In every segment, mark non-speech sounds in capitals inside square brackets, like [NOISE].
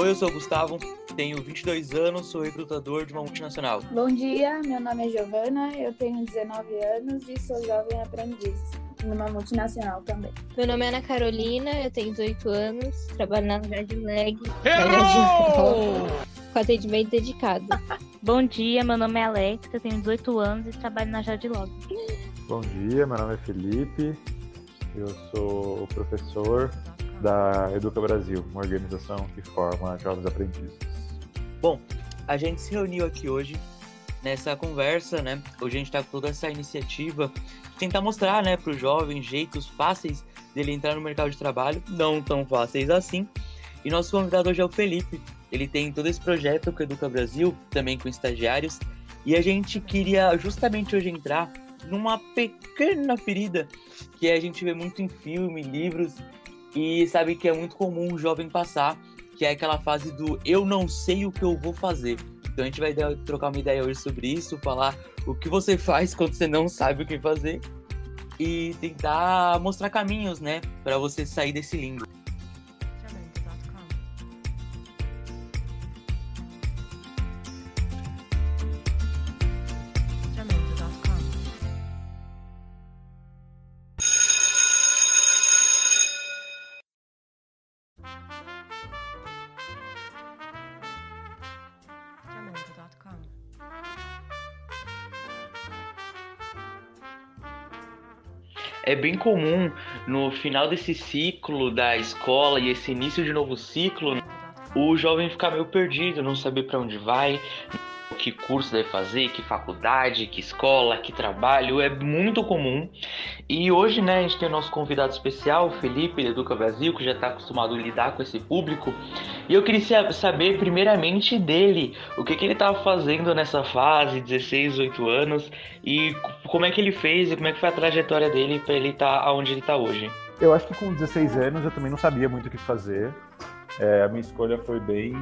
Oi, eu sou o Gustavo, tenho 22 anos, sou recrutador de uma multinacional. Bom dia, meu nome é Giovana, eu tenho 19 anos e sou jovem aprendiz numa multinacional também. Meu nome é Ana Carolina, eu tenho 18 anos, trabalho na Jardim Leg, com atendimento dedicado. [LAUGHS] Bom dia, meu nome é Alex, eu tenho 18 anos e trabalho na Jardim Log. Bom dia, meu nome é Felipe, eu sou professor da Educa Brasil, uma organização que forma jovens aprendizes. Bom, a gente se reuniu aqui hoje nessa conversa, né? Hoje a gente está com toda essa iniciativa de tentar mostrar, né, para os jovens jeitos fáceis dele entrar no mercado de trabalho, não tão fáceis assim. E nosso convidado hoje é o Felipe. Ele tem todo esse projeto com a Educa Brasil, também com estagiários, e a gente queria justamente hoje entrar numa pequena ferida que a gente vê muito em filme, livros e sabe que é muito comum um jovem passar, que é aquela fase do eu não sei o que eu vou fazer. Então a gente vai trocar uma ideia hoje sobre isso, falar o que você [LAUGHS] faz quando você não sabe o que fazer e tentar mostrar caminhos, né, para você sair desse limbo. É bem comum no final desse ciclo da escola e esse início de novo ciclo, o jovem ficar meio perdido, não saber para onde vai, que curso deve fazer, que faculdade, que escola, que trabalho, é muito comum. E hoje, né, a gente tem o nosso convidado especial, o Felipe, da Educa Brasil, que já está acostumado a lidar com esse público. E eu queria saber, primeiramente, dele, o que, que ele estava fazendo nessa fase, 16, 18 anos, e como é que ele fez e como é que foi a trajetória dele para ele estar tá onde ele está hoje. Eu acho que com 16 anos eu também não sabia muito o que fazer. É, a minha escolha foi bem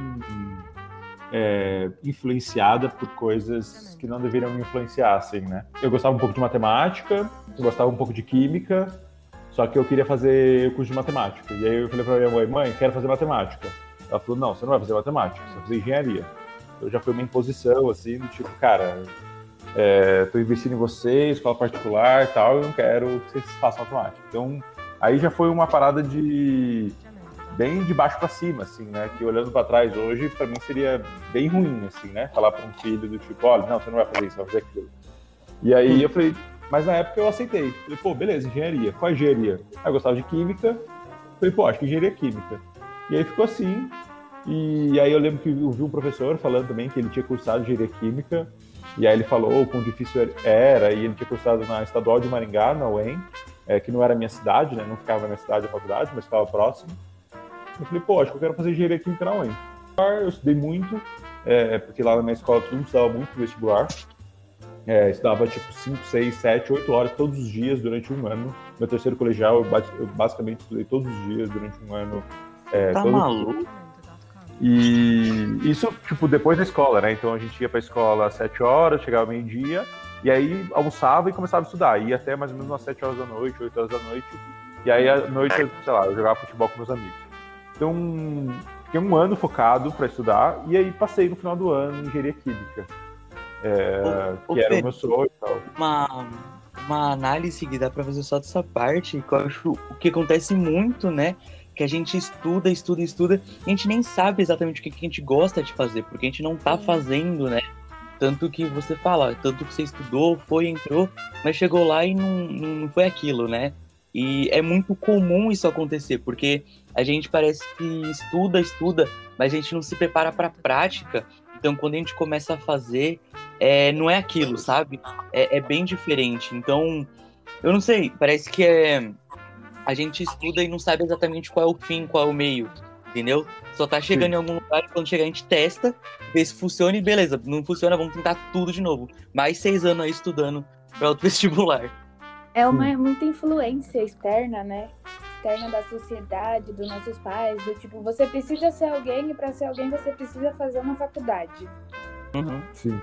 é, influenciada por coisas que não deveriam me influenciar, assim, né? Eu gostava um pouco de matemática, eu gostava um pouco de química, só que eu queria fazer o curso de matemática. E aí eu falei pra minha mãe, mãe, quero fazer matemática. Ela falou, não, você não vai fazer matemática, você vai fazer engenharia. Eu já foi uma imposição, assim, do tipo, cara, é, tô investindo em você, escola particular tal, eu não quero que vocês façam matemática. Então, aí já foi uma parada de bem de baixo para cima, assim, né? Que olhando para trás hoje, para mim seria bem ruim, assim, né? Falar para um filho do tipo, olha, não, você não vai fazer isso, vai fazer aquilo. E aí eu falei, mas na época eu aceitei. Falei, pô, beleza, engenharia. Qual é engenharia? Aí eu gostava de química. Falei, pô, acho que engenharia é química. E aí ficou assim. E aí eu lembro que eu vi um professor falando também que ele tinha cursado engenharia química. E aí ele falou o quão difícil era, e ele tinha cursado na Estadual de Maringá, na UEM, é, que não era minha cidade, né? Não ficava na minha cidade a faculdade, mas ficava próximo. Eu falei, pô, acho que eu quero fazer engenharia química na UEM. Eu estudei muito, é, porque lá na minha escola todo mundo estudava muito vestibular. É, estudava tipo 5, 6, 7, 8 horas todos os dias durante um ano. Meu terceiro colegial, eu, basicamente estudei todos os dias durante um ano. É, tá todo... maluco? E isso, tipo, depois da escola, né? Então a gente ia pra escola às 7 horas, chegava meio-dia, e aí almoçava e começava a estudar. Ia até mais ou menos umas 7 horas da noite, 8 horas da noite. E aí à noite, sei lá, eu jogava futebol com meus amigos. Então, fiquei um ano focado para estudar e aí passei no final do ano em engenharia química, é, o, que o era Pedro, o meu sonho e tal. Uma, uma análise que dá para fazer só dessa parte, que eu acho o que acontece muito, né? Que a gente estuda, estuda, estuda, e a gente nem sabe exatamente o que, que a gente gosta de fazer, porque a gente não tá fazendo, né? Tanto que você fala, tanto que você estudou, foi, entrou, mas chegou lá e não, não foi aquilo, né? E é muito comum isso acontecer, porque a gente parece que estuda, estuda, mas a gente não se prepara para a prática. Então, quando a gente começa a fazer, é, não é aquilo, sabe? É, é, bem diferente. Então, eu não sei, parece que é, a gente estuda e não sabe exatamente qual é o fim, qual é o meio, entendeu? Só tá chegando Sim. em algum lugar e quando chegar a gente testa, vê se funciona e beleza, não funciona, vamos tentar tudo de novo. Mais seis anos aí estudando para outro [LAUGHS] vestibular. É uma muita influência externa, né? Externa da sociedade, dos nossos pais, do tipo, você precisa ser alguém e para ser alguém você precisa fazer uma faculdade. Uhum. Sim.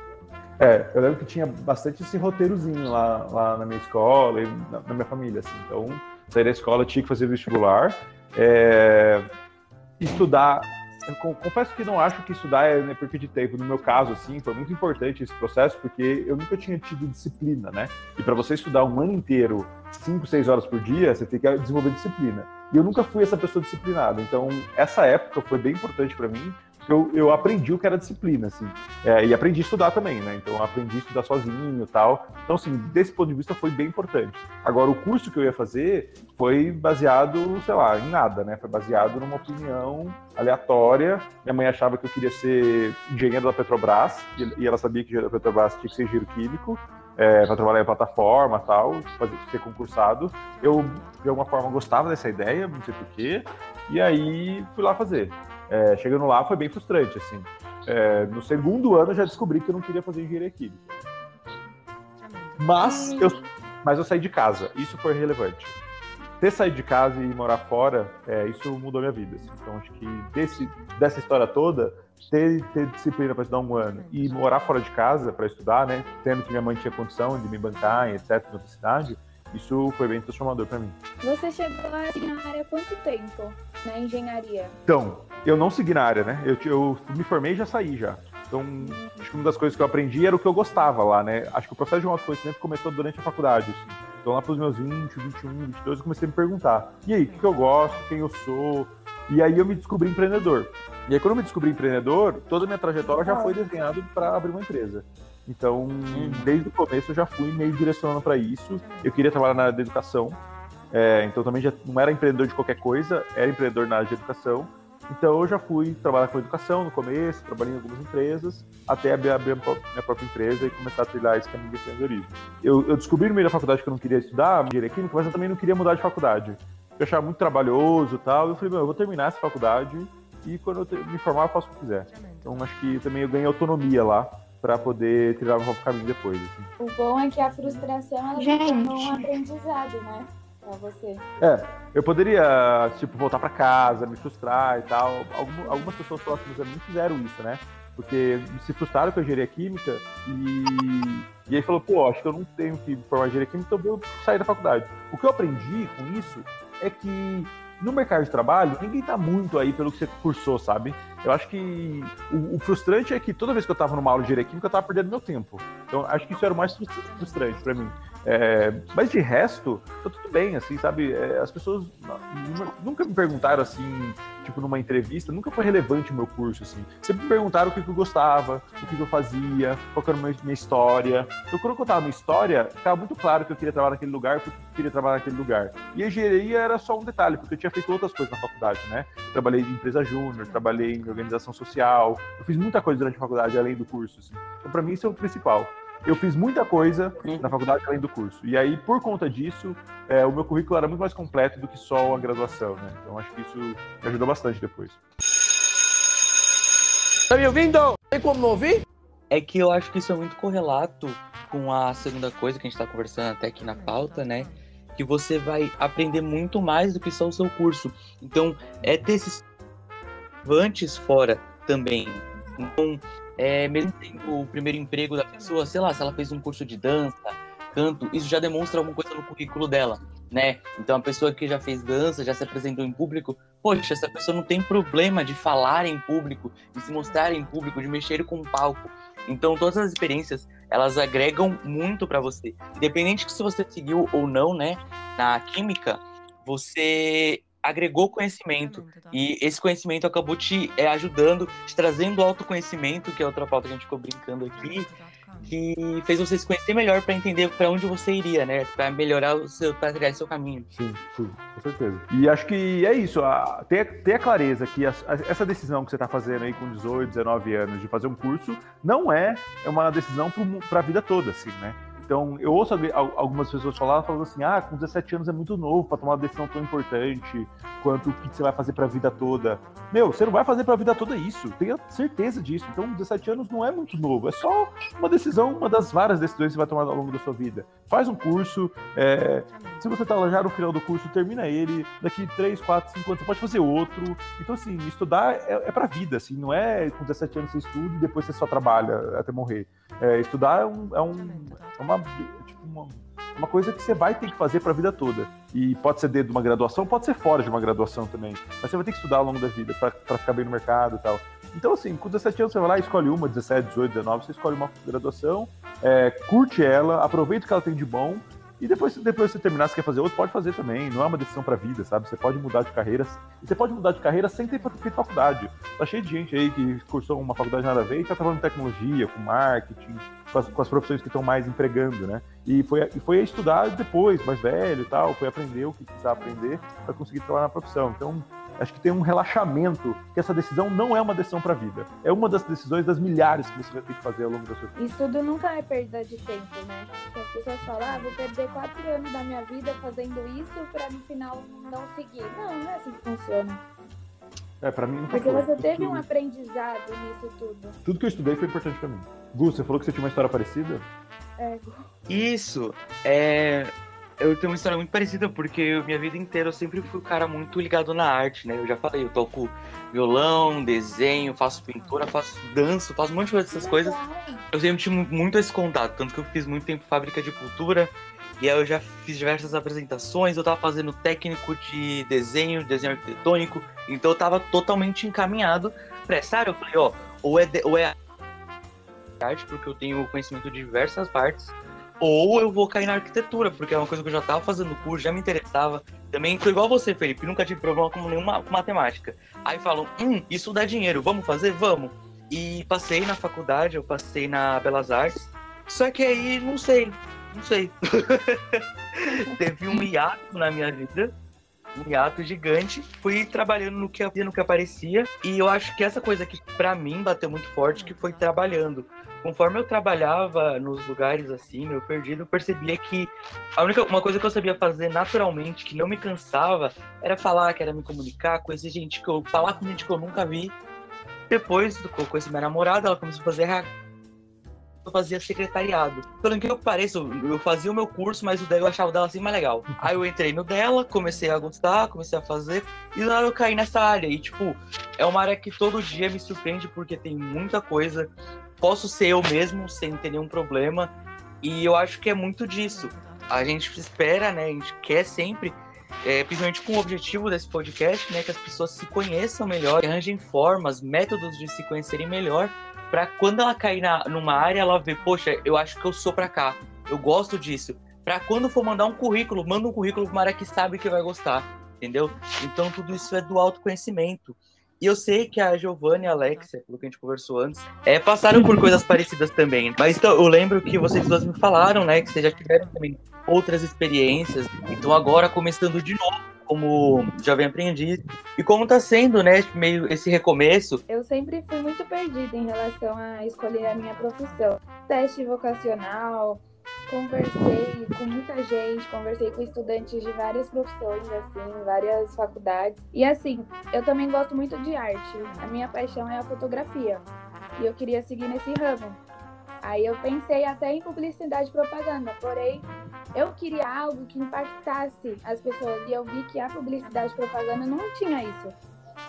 É, eu lembro que tinha bastante esse roteirozinho lá, lá na minha escola e na, na minha família, assim. Então, sair da escola tinha que fazer vestibular, é, estudar eu confesso que não acho que estudar é né, perca de tempo. No meu caso, assim, foi muito importante esse processo, porque eu nunca tinha tido disciplina, né? E para você estudar um ano inteiro, 5, 6 horas por dia, você tem que desenvolver disciplina. E eu nunca fui essa pessoa disciplinada. Então, essa época foi bem importante para mim, eu, eu aprendi o que era disciplina, assim. É, e aprendi a estudar também, né? Então, aprendi a estudar sozinho e tal. Então, assim, desse ponto de vista foi bem importante. Agora, o curso que eu ia fazer foi baseado, sei lá, em nada, né? Foi baseado numa opinião aleatória. Minha mãe achava que eu queria ser engenheiro da Petrobras, e ela sabia que engenheiro da Petrobras tinha que ser engenheiro químico. É, para trabalhar em plataforma tal, fazer, ser concursado. Eu, de alguma forma, gostava dessa ideia, não sei porquê, e aí fui lá fazer. É, chegando lá foi bem frustrante, assim. É, no segundo ano eu já descobri que eu não queria fazer engenharia química. Mas eu, mas eu saí de casa, isso foi relevante. Ter saído de casa e morar fora, é, isso mudou minha vida. Assim. Então acho que desse, dessa história toda, ter, ter disciplina para estudar um ano e morar fora de casa para estudar, né, tendo que minha mãe tinha condição de me bancar, etc, na outra cidade, isso foi bem transformador para mim. Você chegou na área há quanto tempo na engenharia? Então, eu não segui na área, né? Eu, eu me formei e já saí já. Então, acho que uma das coisas que eu aprendi era o que eu gostava lá, né? Acho que o processo de autoconhecimento começou durante a faculdade, assim. Então, lá pros meus 20, 21, 22, eu comecei a me perguntar: e aí, o que eu gosto, quem eu sou? E aí eu me descobri empreendedor. E aí, quando eu me descobri empreendedor, toda a minha trajetória já foi desenhada para abrir uma empresa. Então, desde o começo eu já fui meio direcionando para isso. Eu queria trabalhar na área da educação. É, então, também já não era empreendedor de qualquer coisa, era empreendedor na área de educação. Então eu já fui trabalhar com educação no começo, trabalhei em algumas empresas, até abrir, abrir a minha própria empresa e começar a trilhar esse caminho de empreendedorismo. Eu, eu, descobri no meio da faculdade que eu não queria estudar engenharia química, mas eu também não queria mudar de faculdade. Eu achava muito trabalhoso e tal. Eu falei, meu, eu vou terminar essa faculdade e quando eu me formar eu faço o que quiser. Então acho que também eu ganhei autonomia lá para poder trilhar o próprio caminho depois. Assim. O bom é que a frustração ela Gente. um aprendizado, né? Pra você. É, eu poderia, tipo, voltar para casa, me frustrar e tal. Algum, algumas pessoas próximas a mim fizeram isso, né? Porque se frustraram com a engenharia química e, e aí falou, pô, acho que eu não tenho que formar engenharia química, então vou sair da faculdade. O que eu aprendi com isso é que no mercado de trabalho, ninguém tá muito aí pelo que você cursou, sabe? Eu acho que o, o frustrante é que toda vez que eu tava numa aula de engenharia química, eu tava perdendo meu tempo. Então, acho que isso era o mais frustrante para mim. É, mas de resto, tá tudo bem, assim, sabe? É, as pessoas nunca me perguntaram assim, tipo, numa entrevista, nunca foi relevante o meu curso, assim. Sempre me perguntaram o que, que eu gostava, o que, que eu fazia, qual era a minha, história. Então, quando eu contava minha história, ficava muito claro que eu queria trabalhar naquele lugar, porque eu queria trabalhar naquele lugar. E a engenharia era só um detalhe, porque eu tinha feito outras coisas na faculdade, né? Eu trabalhei em empresa júnior, trabalhei em organização social, eu fiz muita coisa durante a faculdade, além do curso, assim. Então, pra mim, isso é o principal eu fiz muita coisa na faculdade além do curso. E aí, por conta disso, é, o meu currículo era muito mais completo do que só a graduação, né? Então acho que isso me ajudou bastante depois. Tá me ouvindo? Tem como não ouvir? É que eu acho que isso é muito correlato com a segunda coisa que a gente está conversando até aqui na pauta, né? Que você vai aprender muito mais do que só o seu curso. Então, é ter esses antes fora também. Então, é, mesmo tendo o primeiro emprego da pessoa, sei lá, se ela fez um curso de dança, canto, isso já demonstra alguma coisa no currículo dela, né? Então a pessoa que já fez dança, já se apresentou em público, poxa, essa pessoa não tem problema de falar em público, de se mostrar em público, de mexer com o palco. Então todas as experiências, elas agregam muito para você. Independente de se você seguiu ou não, né, na química, você agregou conhecimento. Tá. E esse conhecimento acabou te é, ajudando, te trazendo autoconhecimento, que é outra pauta que a gente ficou brincando aqui, que fez você se conhecer melhor para entender para onde você iria, né? Para melhorar o seu, para trilhar seu caminho. Sim, sim, com certeza. E acho que é isso, a, ter, ter a clareza que a, a, essa decisão que você está fazendo aí com 18, 19 anos de fazer um curso não é, é uma decisão para a vida toda, assim, né? Então, eu ouço algumas pessoas falar, falando assim: ah, com 17 anos é muito novo para tomar uma decisão tão importante quanto o que você vai fazer para a vida toda. Meu, você não vai fazer para a vida toda isso, tenha certeza disso. Então, 17 anos não é muito novo, é só uma decisão, uma das várias decisões que você vai tomar ao longo da sua vida. Faz um curso, é, se você está já no final do curso, termina ele, daqui 3, 4, 5 anos você pode fazer outro. Então, assim, estudar é, é para a vida, assim, não é com 17 anos você estuda e depois você só trabalha até morrer. É, estudar é, um, é, um, é uma, tipo uma, uma coisa que você vai ter que fazer para a vida toda. E pode ser dentro de uma graduação, pode ser fora de uma graduação também. Mas você vai ter que estudar ao longo da vida para ficar bem no mercado e tal. Então, assim, com 17 anos você vai lá, escolhe uma, 17, 18, 19, você escolhe uma graduação, é, curte ela, aproveita o que ela tem de bom e depois, depois você terminar, você quer fazer outro, pode fazer também. Não é uma decisão pra vida, sabe? Você pode mudar de carreira. Você pode mudar de carreira sem ter feito faculdade. Tá cheio de gente aí que cursou uma faculdade nada a ver e tá trabalhando em tecnologia, com marketing, com as, com as profissões que estão mais empregando, né? E foi, e foi estudar depois, mais velho e tal, foi aprender o que precisava aprender para conseguir trabalhar na profissão. Então, acho que tem um relaxamento que essa decisão não é uma decisão para a vida. É uma das decisões das milhares que você vai ter que fazer ao longo da sua vida. Estudo nunca é perda de tempo, né? Porque as pessoas falam, ah, vou perder quatro anos da minha vida fazendo isso para no final não seguir. Não, não é assim que funciona. É, pra mim nunca Porque foi. você teve um aprendizado nisso tudo. Tudo que eu estudei foi importante pra mim. Gu, você falou que você tinha uma história parecida? É, Isso, é. Eu tenho uma história muito parecida, porque eu- minha vida inteira eu sempre fui um cara muito ligado na arte, né? Eu já falei, eu toco violão, desenho, faço pintura, faço danço, faço um monte de coisa dessas coisas. Eu sempre tive muito esse contato, tanto que eu fiz muito tempo fábrica de cultura, e aí eu já fiz diversas apresentações, eu tava fazendo técnico de desenho, desenho arquitetônico, então eu tava totalmente encaminhado pra essa área. Eu falei, ó, ou é, de- ou é arte, porque eu tenho conhecimento de diversas partes, ou eu vou cair na arquitetura, porque é uma coisa que eu já tava fazendo curso, já me interessava. Também tô igual você, Felipe, nunca tive problema com nenhuma com matemática. Aí falam, hum, isso dá dinheiro, vamos fazer? Vamos. E passei na faculdade, eu passei na Belas Artes, só que aí, não sei, não sei. [LAUGHS] Teve um hiato na minha vida, um hiato gigante. Fui trabalhando no que, no que aparecia, e eu acho que essa coisa que pra mim bateu muito forte, que foi trabalhando conforme eu trabalhava nos lugares assim, meu perdido, eu percebia que a única uma coisa que eu sabia fazer naturalmente, que não me cansava, era falar, que era me comunicar, conhecer gente que eu falar com gente que eu nunca vi. Depois eu conheci minha namorada, ela começou a fazer eu fazia secretariado. Pelo que eu pareço, eu fazia o meu curso, mas o dela eu achava dela assim mais legal. Aí eu entrei no dela, comecei a gostar, comecei a fazer, e lá eu caí nessa área. E tipo, é uma área que todo dia me surpreende porque tem muita coisa. Posso ser eu mesmo sem ter nenhum problema. E eu acho que é muito disso. A gente espera, né? A gente quer sempre, é, principalmente com o objetivo desse podcast, né? Que as pessoas se conheçam melhor, arranjem formas, métodos de se conhecerem melhor, para quando ela cair na, numa área, ela ver, poxa, eu acho que eu sou pra cá, eu gosto disso. Pra quando for mandar um currículo, manda um currículo pra uma área que sabe que vai gostar, entendeu? Então tudo isso é do autoconhecimento. E eu sei que a Giovanna e a Alexia, pelo que a gente conversou antes, é, passaram por coisas parecidas também. Mas então, eu lembro que vocês duas me falaram, né, que vocês já tiveram também outras experiências. Então agora começando de novo como jovem aprendiz. E como tá sendo, né, meio esse recomeço. Eu sempre fui muito perdida em relação a escolher a minha profissão. Teste vocacional, conversei com muita gente, conversei com estudantes de várias profissões, assim, várias faculdades. E assim, eu também gosto muito de arte. A minha paixão é a fotografia. E eu queria seguir nesse ramo. Aí eu pensei até em publicidade e propaganda, porém eu queria algo que impactasse as pessoas e eu vi que a publicidade propaganda não tinha isso.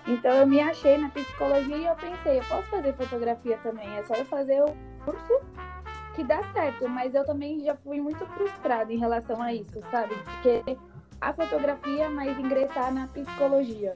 Então eu me achei na psicologia e eu pensei, eu posso fazer fotografia também, é só eu fazer o curso que dá certo, mas eu também já fui muito frustrada em relação a isso, sabe? Porque a fotografia, mas ingressar na psicologia.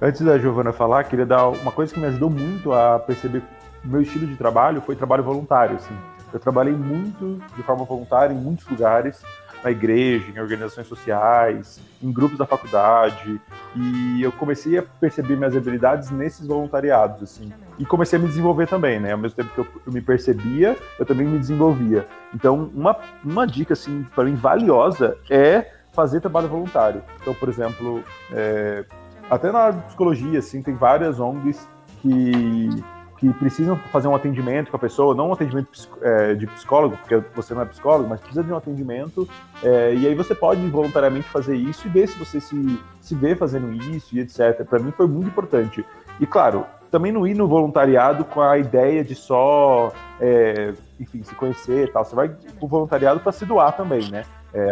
Antes da Giovana falar, queria dar uma coisa que me ajudou muito a perceber meu estilo de trabalho foi trabalho voluntário, assim. Eu trabalhei muito de forma voluntária em muitos lugares, na igreja, em organizações sociais, em grupos da faculdade, e eu comecei a perceber minhas habilidades nesses voluntariados, assim. E comecei a me desenvolver também, né? Ao mesmo tempo que eu, me percebia, eu também me desenvolvia. Então, uma, uma dica, assim, para mim valiosa é fazer trabalho voluntário. Então, por exemplo, é, até na psicologia, assim, tem várias ONGs que que precisam fazer um atendimento com a pessoa, não um atendimento é, de psicólogo, porque você não é psicólogo, mas precisa de um atendimento, é, e aí você pode voluntariamente fazer isso e ver se você se, se vê fazendo isso e etc. Para mim foi muito importante. E claro, também não ir no voluntariado com a ideia de só, é, enfim, se conhecer e tal. Você vai pro voluntariado para se doar também, né?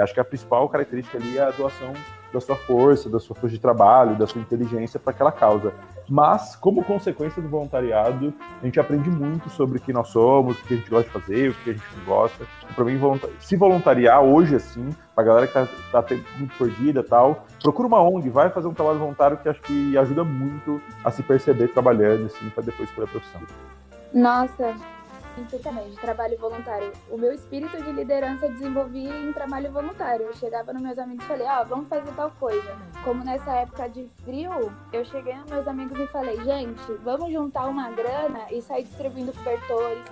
acho que a principal característica ali é a doação, da sua força, da sua força de trabalho, da sua inteligência para aquela causa. Mas, como consequência do voluntariado, a gente aprende muito sobre o que nós somos, o que a gente gosta de fazer, o que a gente não gosta. Para mim, se voluntariar hoje, assim, para a galera que está tá muito perdida tal, procura uma ONG, vai fazer um trabalho voluntário que acho que ajuda muito a se perceber trabalhando, assim, para depois escolher a profissão. Nossa, Perfeitamente, trabalho voluntário. O meu espírito de liderança eu desenvolvi em trabalho voluntário. Eu chegava nos meus amigos e falei, ó, oh, vamos fazer tal coisa. Como nessa época de frio, eu cheguei nos meus amigos e falei, gente, vamos juntar uma grana e sair distribuindo cobertores,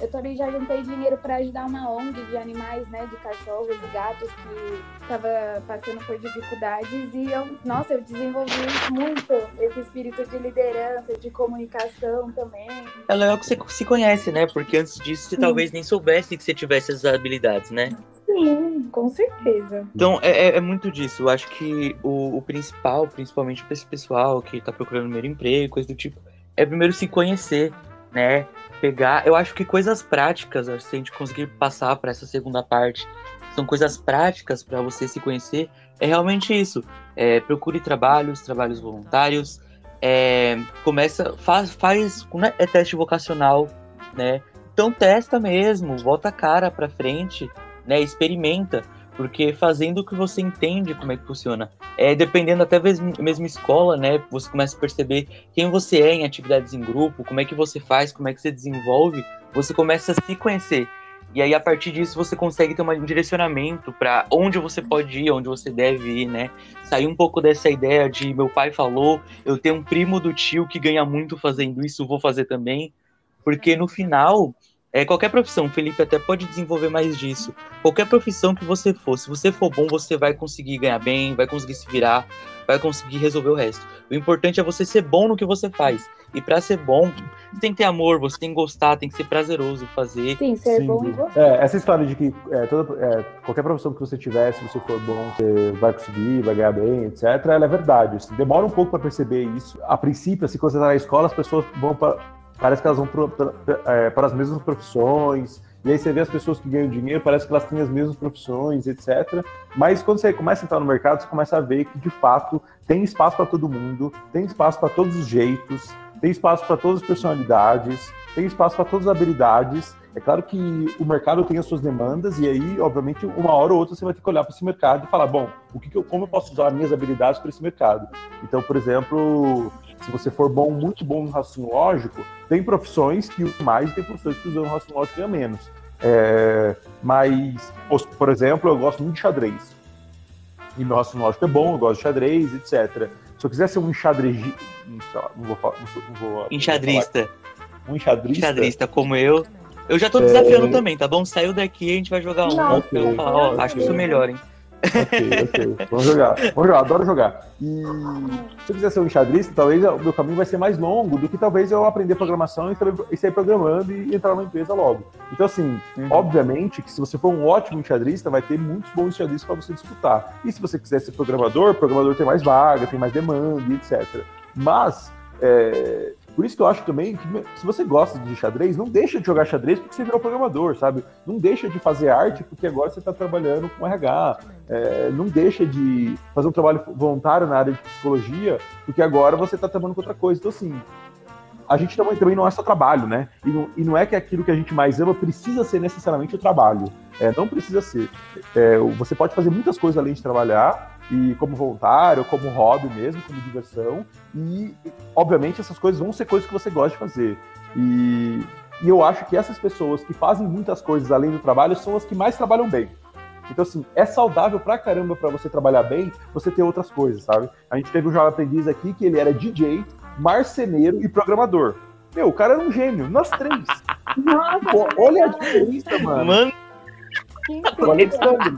eu também já juntei dinheiro para ajudar uma ONG de animais, né, de cachorros e gatos que estava passando por dificuldades e eu, nossa, eu desenvolvi muito esse espírito de liderança, de comunicação também. É legal que você se conhece, né? Porque antes disso você Sim. talvez nem soubesse que você tivesse essas habilidades, né? Sim, com certeza. Então é, é, é muito disso. Eu acho que o, o principal, principalmente para esse pessoal que está procurando primeiro emprego, coisa do tipo, é primeiro se conhecer, né? Pegar. Eu acho que coisas práticas, se a gente conseguir passar para essa segunda parte, são coisas práticas para você se conhecer. É realmente isso. É, procure trabalhos, trabalhos voluntários. É, começa, faz, faz né, é teste vocacional, né? Então testa mesmo, bota a cara para frente, né? Experimenta porque fazendo o que você entende como é que funciona. É, dependendo até mesmo, mesmo escola, né, você começa a perceber quem você é em atividades em grupo, como é que você faz, como é que você desenvolve, você começa a se conhecer. E aí, a partir disso, você consegue ter um direcionamento para onde você pode ir, onde você deve ir, né? Sair um pouco dessa ideia de meu pai falou, eu tenho um primo do tio que ganha muito fazendo isso, vou fazer também. Porque no final, é, qualquer profissão, o Felipe até pode desenvolver mais disso. Qualquer profissão que você for, se você for bom, você vai conseguir ganhar bem, vai conseguir se virar, vai conseguir resolver o resto. O importante é você ser bom no que você faz. E para ser bom, você tem que ter amor, você tem que gostar, tem que ser prazeroso fazer. Sim, ser Sim. bom e gostar. É, essa história de que é, toda, é, qualquer profissão que você tiver, se você for bom, você vai conseguir, vai ganhar bem, etc., ela é verdade. Assim, demora um pouco para perceber isso. A princípio, assim, quando você está na escola, as pessoas vão para parece que elas vão é, para as mesmas profissões, e aí você vê as pessoas que ganham dinheiro, parece que elas têm as mesmas profissões, etc. Mas quando você começa a entrar no mercado, você começa a ver que, de fato, tem espaço para todo mundo, tem espaço para todos os jeitos, tem espaço para todas as personalidades, tem espaço para todas as habilidades. É claro que o mercado tem as suas demandas, e aí, obviamente, uma hora ou outra você vai ter que olhar para esse mercado e falar: bom, o que, que eu, como eu posso usar minhas habilidades para esse mercado? Então, por exemplo, se você for bom, muito bom no raciocínio lógico, tem profissões que usam mais e tem profissões que usam raciocínio lógico e menos. É, mas, por exemplo, eu gosto muito de xadrez. E meu raciocínio lógico é bom, eu gosto de xadrez, etc. Se eu quiser ser um enxadrez... Não vou falar... Não vou, Enxadrista. Um enxadrista? Enxadrista como eu. Eu já tô desafiando é... também, tá bom? Saiu daqui, a gente vai jogar um. Okay. Eu falar, ó, acho que isso melhor, hein? ok, ok. Vamos jogar. Vamos jogar, adoro jogar. E se eu quiser ser um enxadrista, talvez o meu caminho vai ser mais longo do que talvez eu aprender programação e sair programando e entrar numa empresa logo. Então, assim, uhum. obviamente que se você for um ótimo enxadrista, vai ter muitos bons enxadristas para você disputar. E se você quiser ser programador, programador tem mais vaga, tem mais demanda e etc. Mas, é, por isso que eu acho também que se você gosta de xadrez, não deixa de jogar xadrez porque você virou programador, sabe? Não deixa de fazer arte porque agora você está trabalhando com RH. É, não deixa de fazer um trabalho voluntário na área de psicologia porque agora você está trabalhando com outra coisa. Então, assim, a gente também, também não é só trabalho, né? E não, e não, é que aquilo que a gente mais ama precisa ser necessariamente o trabalho. É, não precisa ser. É, você pode fazer muitas coisas além de trabalhar, e como voluntário, como hobby mesmo, como diversão. E, obviamente, essas coisas vão ser coisas que você gosta de fazer. E, e eu acho que essas pessoas que fazem muitas coisas além do trabalho são as que mais trabalham bem. Então, assim, é saudável pra caramba para você trabalhar bem, você ter outras coisas, sabe? A gente teve um jovem aprendiz aqui que ele era DJ, marceneiro e programador. Meu, o cara era um gênio, nós três. [LAUGHS] Pô, olha a diferença, mano. Mano. O Alexandre.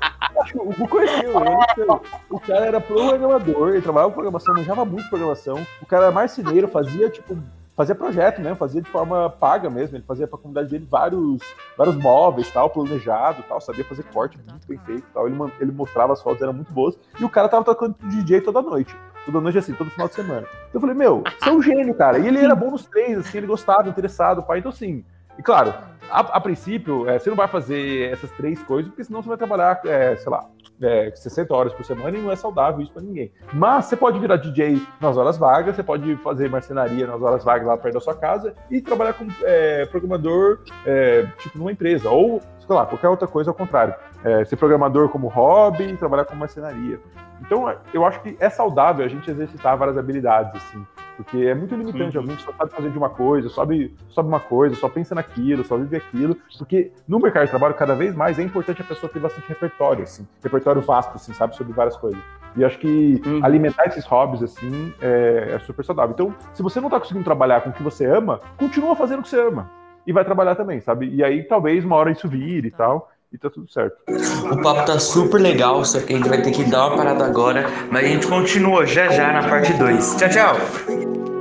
O Gu conheceu ele. O cara era programador, ele trabalhava com programação, manjava muito programação. O cara era marceneiro, fazia, tipo, fazia projeto, né? Fazia de forma paga mesmo. Ele fazia para a comunidade dele vários, vários móveis, tal, planejado, tal. Sabia fazer corte muito bem feito, tal. Ele, ele mostrava as fotos, eram muito boas. E o cara tava tocando DJ toda noite. Toda noite assim, todo final de semana. Então eu falei, meu, você é um gênio, cara. E ele era bom nos três, assim, ele gostava, interessado, pai. Então, assim, e claro, a, a princípio, é, você não vai fazer essas três coisas, porque senão você vai trabalhar, é, sei lá, é, 60 horas por semana e não é saudável isso para ninguém. Mas você pode virar DJ nas horas vagas, você pode fazer marcenaria nas horas vagas lá perto da sua casa e trabalhar como é, programador, é, tipo, numa empresa. Ou, sei lá, qualquer outra coisa ao contrário. É, ser programador como hobby e trabalhar com marcenaria. Então, eu acho que é saudável a gente exercitar várias habilidades, assim. Porque é muito limitante, Uhum. alguém que só sabe fazer de uma coisa, só sabe, sabe uma coisa, só pensa naquilo, só vive aquilo. Porque no mercado de trabalho, cada vez mais, é importante a pessoa ter bastante repertório, assim. Repertório vasto, assim, sabe, sobre várias coisas. E acho que Uhum. alimentar esses hobbies, assim, é, é super saudável. Então, se você não tá conseguindo trabalhar com o que você ama, continua fazendo o que você ama. E vai trabalhar também, sabe? E aí, talvez, uma hora isso vire e tal, e tá tudo certo. O papo tá super legal, só que a gente vai ter que dar uma parada agora, mas a gente continua já já na parte 2. Tchau, tchau!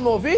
Tá